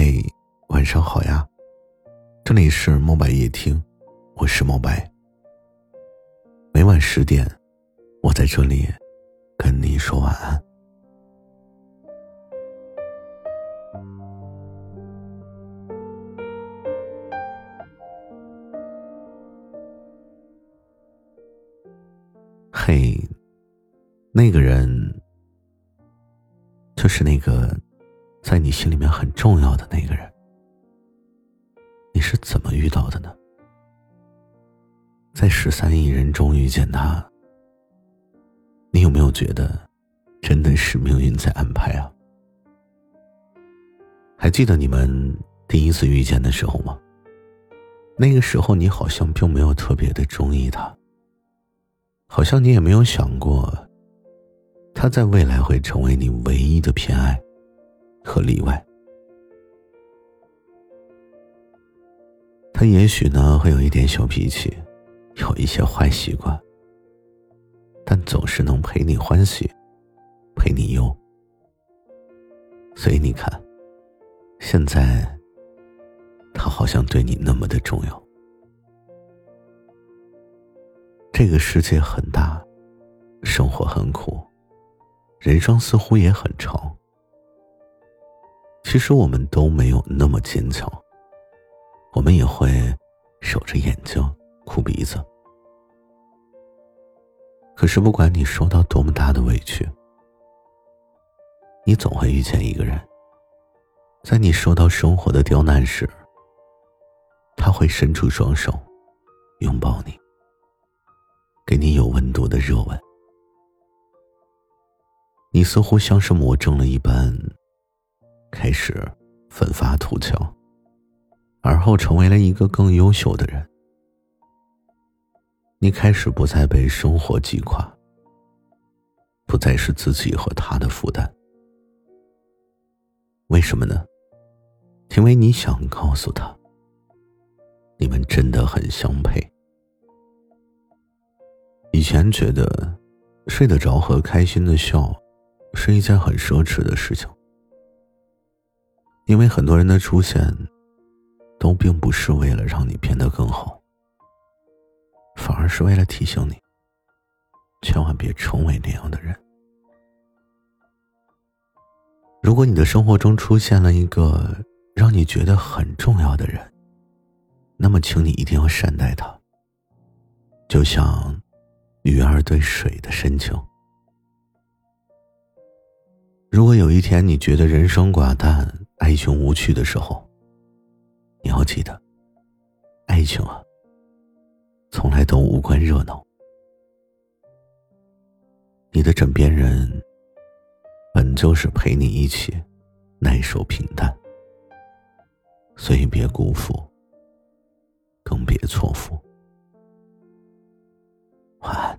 嘿，晚上好呀，这里是墨白夜听，我是墨白。每晚十点，我在这里跟你说晚安。嘿，那个人就是那个。在你心里面很重要的那个人，你是怎么遇到的呢？在十三亿人中遇见他，你有没有觉得真的是命运在安排啊？还记得你们第一次遇见的时候吗？那个时候你好像并没有特别的中意他，好像你也没有想过，他在未来会成为你唯一的偏爱。和例外，他也许呢会有一点小脾气，有一些坏习惯，但总是能陪你欢喜，陪你忧。所以你看，现在他好像对你那么的重要。这个世界很大，生活很苦，人生似乎也很长。其实我们都没有那么坚强，我们也会守着眼睛哭鼻子。可是不管你受到多么大的委屈，你总会遇见一个人，在你受到生活的刁难时，他会伸出双手，拥抱你，给你有温度的热吻。你似乎像是魔怔了一般。开始奋发图强，而后成为了一个更优秀的人。你开始不再被生活击垮，不再是自己和他的负担。为什么呢？因为你想告诉他，你们真的很相配。以前觉得睡得着和开心的笑是一件很奢侈的事情。因为很多人的出现，都并不是为了让你变得更好，反而是为了提醒你，千万别成为那样的人。如果你的生活中出现了一个让你觉得很重要的人，那么请你一定要善待他，就像鱼儿对水的深情。如果有一天你觉得人生寡淡，爱情无趣的时候你要记得爱情啊从来都无关热闹。你的枕边人本就是陪你一起耐受平淡所以别辜负更别错付。晚安。